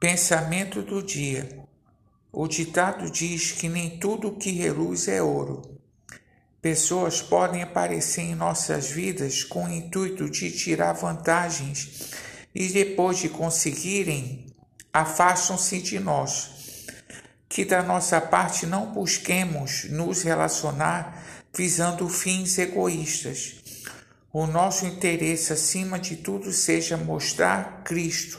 Pensamento do dia. O ditado diz que nem tudo que reluz é ouro. Pessoas podem aparecer em nossas vidas com o intuito de tirar vantagens e depois de conseguirem, afastam-se de nós. Que da nossa parte não busquemos nos relacionar visando fins egoístas. O nosso interesse acima de tudo seja mostrar Cristo